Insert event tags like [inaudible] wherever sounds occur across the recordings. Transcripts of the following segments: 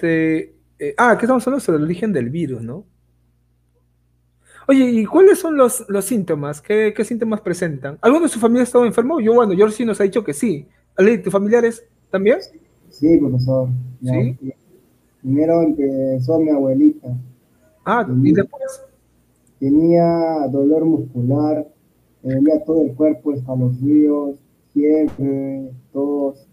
Este, eh, ah, ¿qué estamos hablando sobre el origen del virus, ¿no? Oye, ¿y cuáles son los, los síntomas? ¿Qué, ¿Qué, síntomas presentan? ¿Alguno de su familia ha estado enfermo? Yo, bueno, yo sí nos ha dicho que sí. Ale, ¿tus familiares también? Sí, profesor. ¿Sí? Primero empezó mi abuelita. Ah, ¿y después? Tenía dolor muscular, tenía todo el cuerpo, escalofríos, fiebre, tos.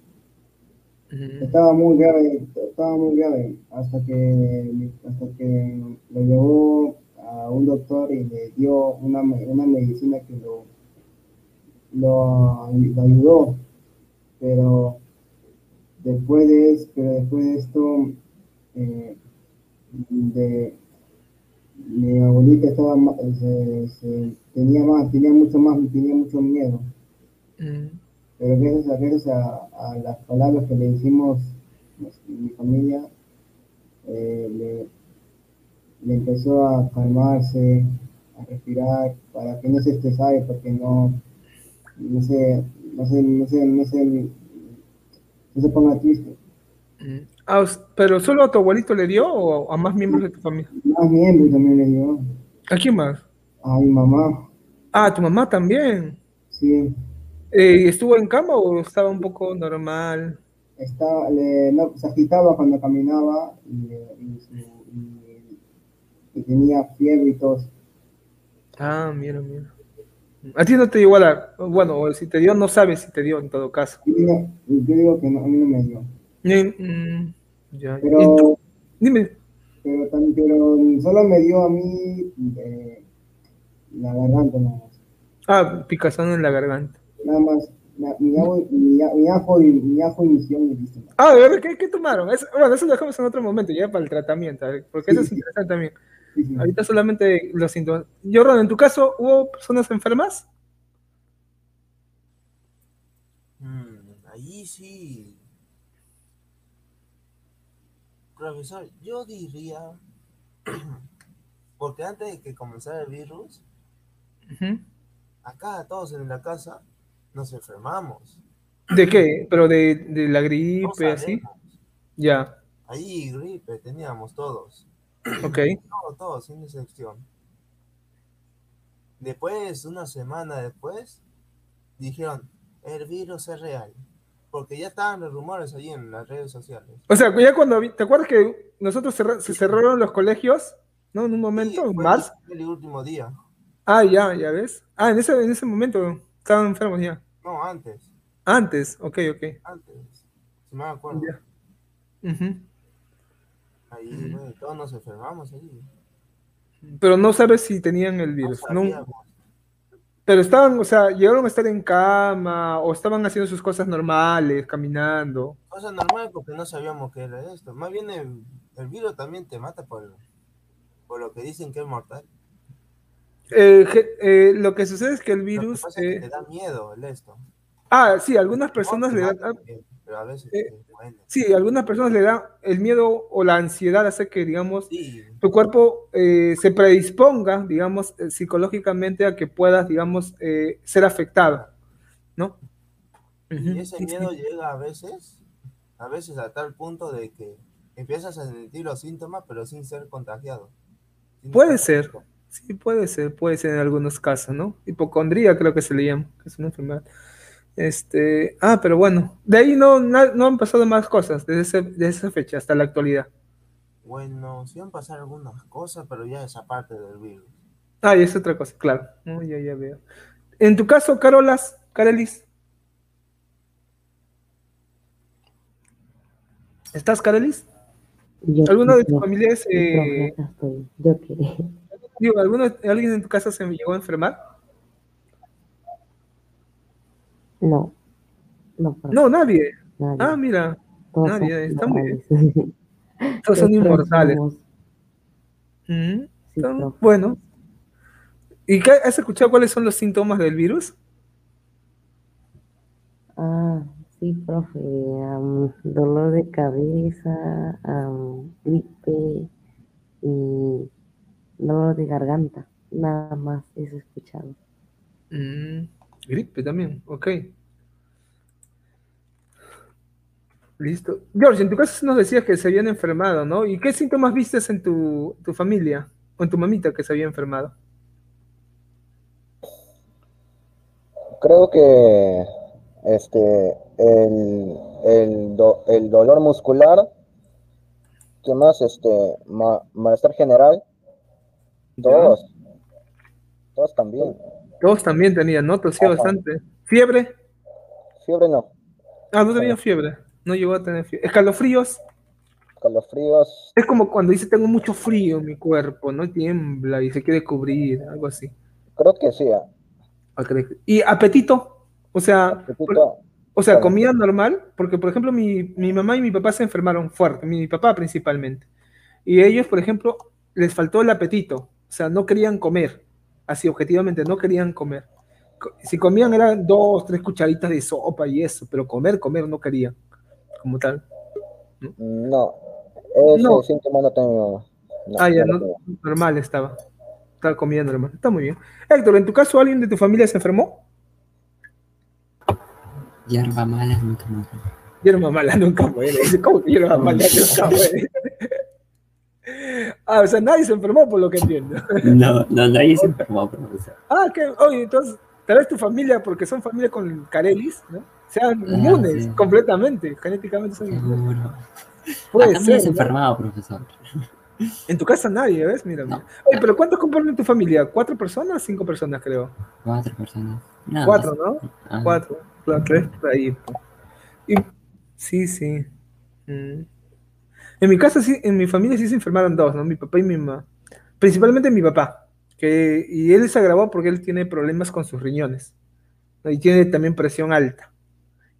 Estaba muy grave, estaba muy grave, hasta que, hasta que lo llevó a un doctor y le dio una, una medicina que lo, lo, ayudó, pero después de, pero después de esto, eh, de, mi abuelita estaba se, tenía más, tenía mucho más, tenía mucho miedo. Mm. Pero gracias, a, gracias a, las palabras que le hicimos mi familia, eh, le, le, empezó a calmarse, a respirar, para que no se estresara, porque no, no se, no se, no se, no se, no se ponga triste. Mm. Ah, ¿Pero solo a tu abuelito le dio o a más miembros de tu familia? Más miembros también le dio. ¿A quién más? A mi mamá. Ah, ¿a tu mamá también? Sí. Eh, ¿Estuvo en cama o estaba un poco normal? Estaba, le, se agitaba cuando caminaba y, tenía fiebre y tos. Ah, mira, mira. A ti no te dio igual, bueno, si te dio, no sabes si te dio en todo caso. Yo digo, que no, a mí no me dio. Mm, pero, Dime. Pero, pero, solo me dio a mí eh, la garganta nada más. Ah, picazón en la garganta. Nada más. Mi, ajo, mi, ajo, y mi ajo y misión Ah, ¿de verdad? ¿Qué, qué tomaron? bueno, eso lo dejamos en otro momento, ya para el tratamiento, porque eso es interesante también. Ahorita solamente los síntomas. Jordan, en tu caso, ¿hubo personas enfermas? Mm, ahí sí, Profesor, yo diría, [clears throat] porque antes de que comenzara el virus, acá todos en la casa nos enfermamos. ¿De qué? ¿Pero de, de la gripe, así? Ya. Ahí gripe teníamos todos. Ok. Todos, todos, sin excepción. Después, una semana después, dijeron, el virus es real porque ya estaban los rumores allí en las redes sociales. O sea, ya cuando, ¿te acuerdas que nosotros se cerraron los colegios? ¿No? En un momento, más. El último día. Ah, ya, ya ves. Ah, en ese, en ese momento estaban enfermos ya. No, antes. Antes, ok, ok. Antes, si me acuerdo. Ahí, todos nos enfermamos allí. Pero no sabes si tenían el virus. No, pero estaban, o sea, llegaron a estar en cama o estaban haciendo sus cosas normales, caminando. Cosas normales porque no sabíamos qué era esto. Más bien el, virus también te mata por, por lo que dicen que es mortal. Eh, eh, lo que sucede es que el virus... te da miedo el esto. Ah, sí, algunas personas le dan... Pero a veces... Eh, sí, algunas personas le dan el miedo o la ansiedad hace que, digamos, tu cuerpo eh, se predisponga, digamos, eh, psicológicamente a que puedas, digamos, ser afectado, ¿no? Y ese miedo llega a veces, a veces a tal punto de que empiezas a sentir los síntomas, pero sin ser contagiado. puede ser, sí, puede ser, puede ser en algunos casos, ¿no? Hipocondría creo que se le llama, que es una enfermedad. Este, ah, pero bueno, de ahí no, no, han pasado más cosas desde, esa fecha hasta la actualidad. Bueno, sí han pasado algunas cosas, pero ya es aparte del virus. Ah, y es otra cosa, claro. ya, ya veo. En tu caso, Carolas, Carelis. ¿Estás, Carelis? ¿Alguno de tus familiares? Eh, yo [laughs] Digo, ¿alguno, ¿alguien en tu casa se llegó a enfermar? No. No, no nadie. Ah, mira. nadie. Está muy bien. [laughs] Todos son inmortales. Mm, bueno. ¿Y qué, has escuchado cuáles son los síntomas del virus? Ah, sí, profe. dolor de cabeza, gripe y dolor de garganta. Nada más eso he escuchado. Mm. Gripe también, ok. Listo. George, en tu caso nos decías que se habían enfermado, ¿no? ¿Y qué síntomas viste en tu, tu familia o en tu mamita que se había enfermado? Creo que este el, el, el dolor muscular, ¿qué más? Este, malestar general, todos, todos también. Todos también tenían, ¿no? Tosía bastante. ¿Fiebre? Fiebre no. Ah, no tenía fiebre. No llegó a tener fiebre. ¿Escalofríos? Escalofríos. Es como cuando dice tengo mucho frío en mi cuerpo, ¿no? Tiembla y se quiere cubrir, algo así. Creo que sí. Ah. Ah, ¿Y apetito? O sea, o sea, comía normal, porque por ejemplo mi, mi, mamá y mi papá se enfermaron fuerte, mi papá principalmente. Y ellos, por ejemplo, les faltó el apetito, o sea, no querían comer, así objetivamente, no querían comer. Si comían eran dos, tres cucharitas de sopa y eso, pero comer, comer no querían como tal. No, ese no. síntoma no tengo. ah, ya, no, normal estaba. Estaba comiendo normal. Está muy bien. Héctor, ¿en tu caso alguien de tu familia se enfermó? Hierba mala nunca muere. Hierba mala nunca muere. ¿Cómo que hierba mala nunca muere? [laughs] Ah, o sea, nadie se enfermó por lo que entiendo. [laughs] No, no, nadie se enfermó, profesor. Ah, que, oye, entonces, tal vez tu familia, porque son familia con Carelis, ¿no? sean ah, inmunes completamente, genéticamente son inmunes. Puede Acá ser. se enfermado, profesor. En tu casa nadie, ¿ves? Mira. Oye, pero ¿cuántos componen tu familia? ¿Cuatro personas? Cinco personas, creo. Cuatro personas. Cuatro, ¿no? Ah. Cuatro. Claro, tres ahí. Y, sí, sí. Mm. En mi casa, sí, en mi familia sí se enfermaron dos, ¿no? Mi papá y mi mamá. Principalmente mi papá. Que, y él se agravó porque él tiene problemas con sus riñones. Y tiene también presión alta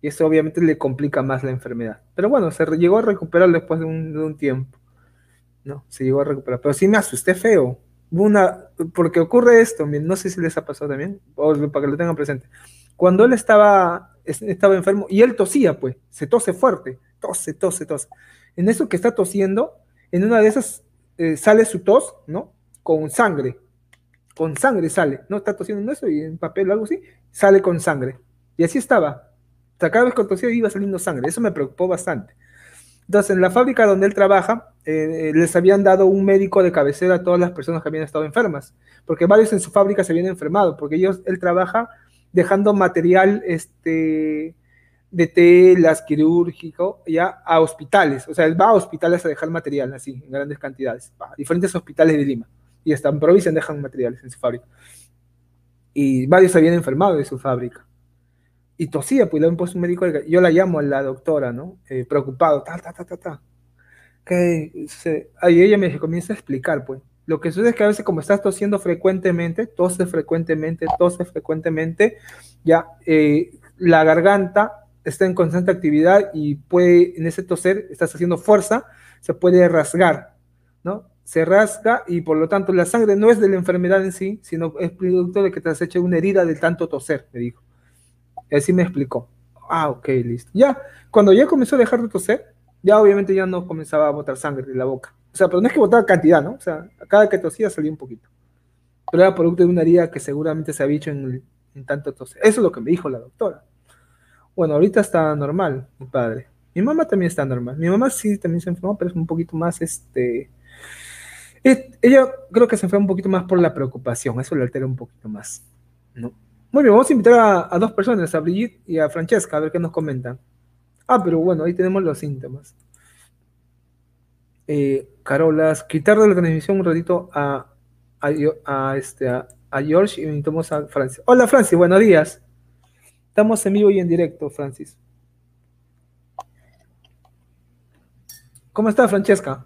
y eso obviamente le complica más la enfermedad. Pero bueno, se llegó a recuperar después de un, tiempo. ¿no? Se llegó a recuperar. Pero sí me asusté feo. Una, porque ocurre esto, no sé si les ha pasado también, o para que lo tengan presente. Cuando él estaba, estaba enfermo y él tosía, pues, se tose fuerte, tose, tose, tose. En eso que está tosiendo, en una de esas eh, sale su tos, ¿no? Con sangre, con sangre sale, ¿no? Está tosiendo en eso y en papel o algo así, sale con sangre. Y así estaba, cada vez que tosía iba saliendo sangre. Eso me preocupó bastante. Entonces, en la fábrica donde él trabaja, eh, les habían dado un médico de cabecera a todas las personas que habían estado enfermas, porque varios en su fábrica se habían enfermado, porque ellos, él trabaja dejando material este, de telas, quirúrgico, ya a hospitales. O sea, él va a hospitales a dejar material así, en grandes cantidades, a diferentes hospitales de Lima. Y hasta provincia dejan materiales en su fábrica. Y varios habían enfermado de su fábrica y tosía, pues le han puesto un médico, yo la llamo a la doctora, ¿no? Eh, preocupado, ta, ta, ta, ta, ta. Que ahí ella me comienza a explicar, pues. Lo que sucede es que a veces como estás tosiendo frecuentemente, tose frecuentemente, tose frecuentemente, ya eh, la garganta está en constante actividad y puede, en ese toser, estás haciendo fuerza, se puede rasgar, ¿no? Se rasga y por lo tanto la sangre no es de la enfermedad en sí, sino es producto de que te has hecho una herida de tanto toser, me dijo. Y así me explicó. Ah, ok, listo. Ya, cuando ya comenzó a dejar de toser, ya obviamente ya no comenzaba a botar sangre de la boca. O sea, pero no es que botaba cantidad, ¿no? O sea, cada que tosía salía un poquito. Pero era producto de una herida que seguramente se había hecho en, tanto toser. Eso es lo que me dijo la doctora. Bueno, ahorita está normal, mi padre. Mi mamá también está normal. Mi mamá sí también se enfermó, pero es un poquito más, este... Ella creo que se enfermó un poquito más por la preocupación, eso le altera un poquito más, ¿no? Muy bien, vamos a invitar a, dos personas, a Brigitte y a Francesca, a ver qué nos comentan. Ah, pero bueno, ahí tenemos los síntomas. Eh, Carolas, quitar de la transmisión un ratito a, a, este, a, George y invitamos a Francis. Hola Francis, buenos días. Estamos en vivo y en directo, Francis. ¿Cómo está Francesca?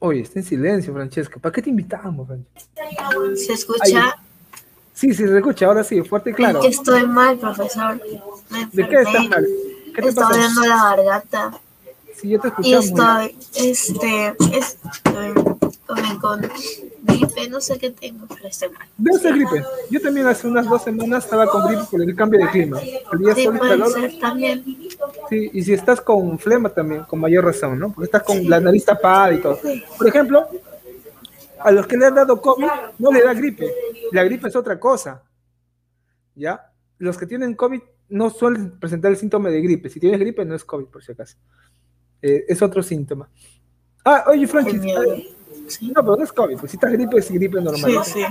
Oye, está en silencio, Francesca. ¿Para qué te invitamos, Francesca? ¿Se escucha? Sí, sí, se escucha. Ahora sí, fuerte y claro. Es que estoy mal, profesor. ¿De qué estás mal? ¿Qué te Estoy dando la garganta. Sí, yo te escuchamos. Y estoy, este, estoy con gripe, no sé qué tengo, pero estoy mal. Debe ser gripe. Yo también hace unas dos semanas estaba con gripe por el cambio de clima. El día sí, puede ser también. Sí, y si estás con flema también, con mayor razón, ¿no? Porque estás con la nariz tapada y todo. Por ejemplo, a los que le han dado COVID no le da gripe. La gripe es otra cosa. ¿Ya? los que tienen COVID no suelen presentar el síntoma de gripe. Si tienes gripe, no es COVID, por si acaso. Eh, es otro síntoma. Ah, oye, Francis. No, pero no es COVID. Pues si estás gripe, es gripe normal. Sí, sí.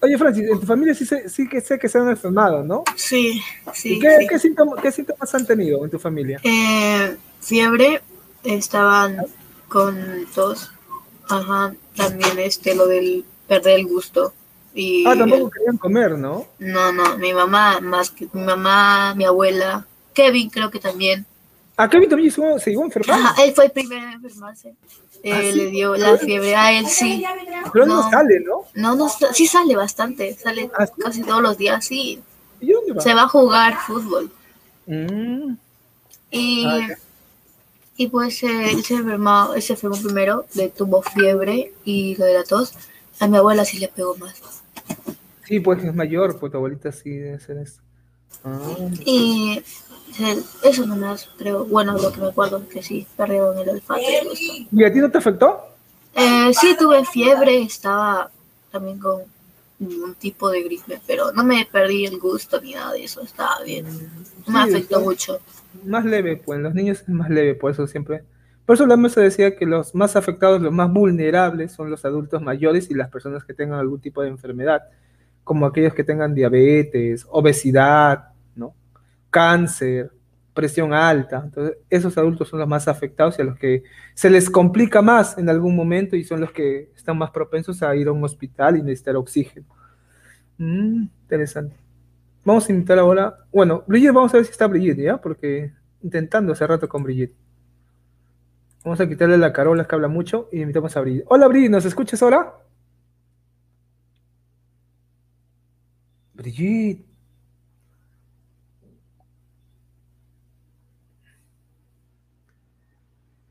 Oye, Francis, en tu familia sí, sí que sé que se han enfermado, ¿no? Sí, sí. Qué, ¿qué, síntomas, ¿Qué, síntomas, han tenido en tu familia? Eh, fiebre, estaban con tos. Ajá, también este, lo del perder el gusto. Y, ah, tampoco querían comer, ¿no? No, no, mi mamá, más que mi mamá, mi abuela, Kevin creo que también. ¿A Kevin también se iba a enfermar? Ajá, él fue el primero en enfermarse. ¿Ah, le dio la fiebre a él, sí. Pero no, sale, ¿no? No, no, sí sale bastante, sale ¿Ah, casi todos los días, sí. Se va a jugar fútbol. Mm. Y, ah, y pues eh, él se enfermó, él se enfermó primero, le tuvo fiebre y lo de la tos. A mi abuela sí le pegó más. Sí, pues es mayor, pues tu abuelita sí debe ser eso. Y eso nomás, creo, bueno, lo que me acuerdo es que sí, perdieron el olfato y a ti no te afectó? Eh, sí, tuve fiebre, estaba también con un tipo de gripe, pero no me perdí el gusto ni nada de eso, estaba bien. No me afectó mucho. Más leve, pues, los niños es más leve, por eso siempre. Por eso la mesa decía que los más afectados, los más vulnerables son los adultos mayores y las personas que tengan algún tipo de enfermedad, como aquellos que tengan diabetes, obesidad, cáncer, presión alta. Entonces, esos adultos son los más afectados y a los que se les complica más en algún momento y son los que están más propensos a ir a un hospital y necesitar oxígeno. Mm, interesante. Vamos a invitar ahora, bueno, Brigitte, vamos a ver si está Brigitte, ¿ya? Porque intentando hace rato con Brigitte. Vamos a quitarle la carola que habla mucho y invitamos a Brigitte. Hola Brigitte, ¿nos escuchas ahora? Brigitte.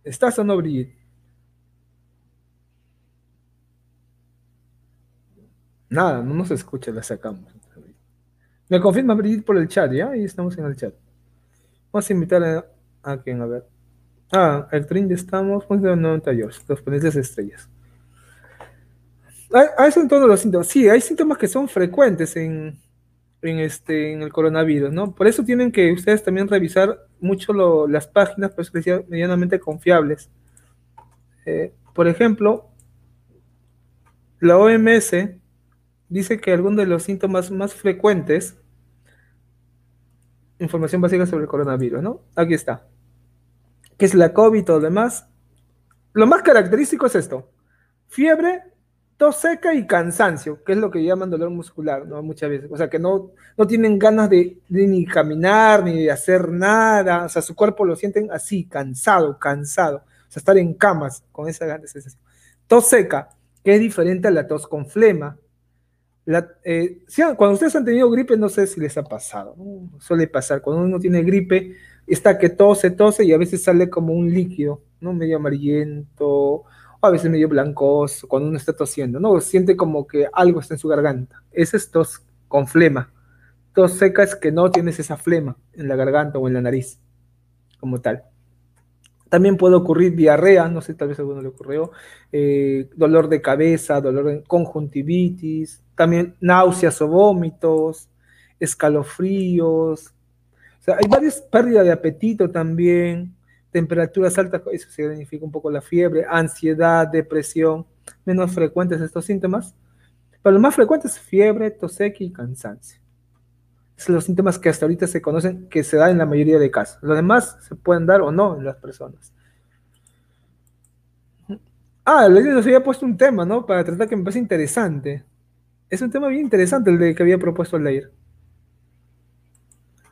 ¿Estás o no, Brigitte? Nada, no nos escucha, la sacamos. Me confirma Brigitte por el chat, ¿ya? Ahí estamos en el chat. Vamos a invitar a, a quien, a ver. Ah, el tren estamos, pues de 98, los planetas estrellas. A, eso en todos los síntomas. Sí, hay síntomas que son frecuentes en, en, este, en el coronavirus, ¿no? Por eso tienen que ustedes también revisar mucho las páginas, pues que sean medianamente confiables. Eh, por ejemplo, la OMS dice que algunos de los síntomas más frecuentes, información básica sobre el coronavirus, ¿no? Aquí está. Que es la COVID lo demás. Lo más característico es esto. Fiebre, tos seca y cansancio, que es lo que llaman dolor muscular, ¿no? Muchas veces. O sea, que no, no tienen ganas de, ni caminar, ni de hacer nada. O sea, su cuerpo lo sienten así, cansado, cansado. O sea, estar en camas con esa sensación. Tos seca, que es diferente a la tos con flema. Eh, cuando ustedes han tenido gripe, no sé si les ha pasado. Suele pasar. Cuando uno tiene gripe, está que tose, tose y a veces sale como un líquido, ¿no? Medio amarillento a veces medio blancoso, cuando uno está tosiendo, ¿no? Siente como que algo está en su garganta. Ese es tos con flema. Tos seca es que no tienes esa flema en la garganta o en la nariz, como tal. También puede ocurrir diarrea, no sé, tal vez a alguno le ocurrió, eh, dolor de cabeza, dolor de conjuntivitis, también náuseas o vómitos, escalofríos, o sea, hay varias pérdidas de apetito también, temperaturas altas, eso significa un poco la fiebre, ansiedad, depresión, menos frecuentes estos síntomas, pero lo más frecuente es fiebre, tos y cansancio. Son los síntomas que hasta ahorita se conocen que se dan en la mayoría de casos. Los demás se pueden dar o no en las personas. Ah, nos había puesto un tema, ¿no? Para tratar que me parece interesante. Es un tema bien interesante el de que había propuesto Leir.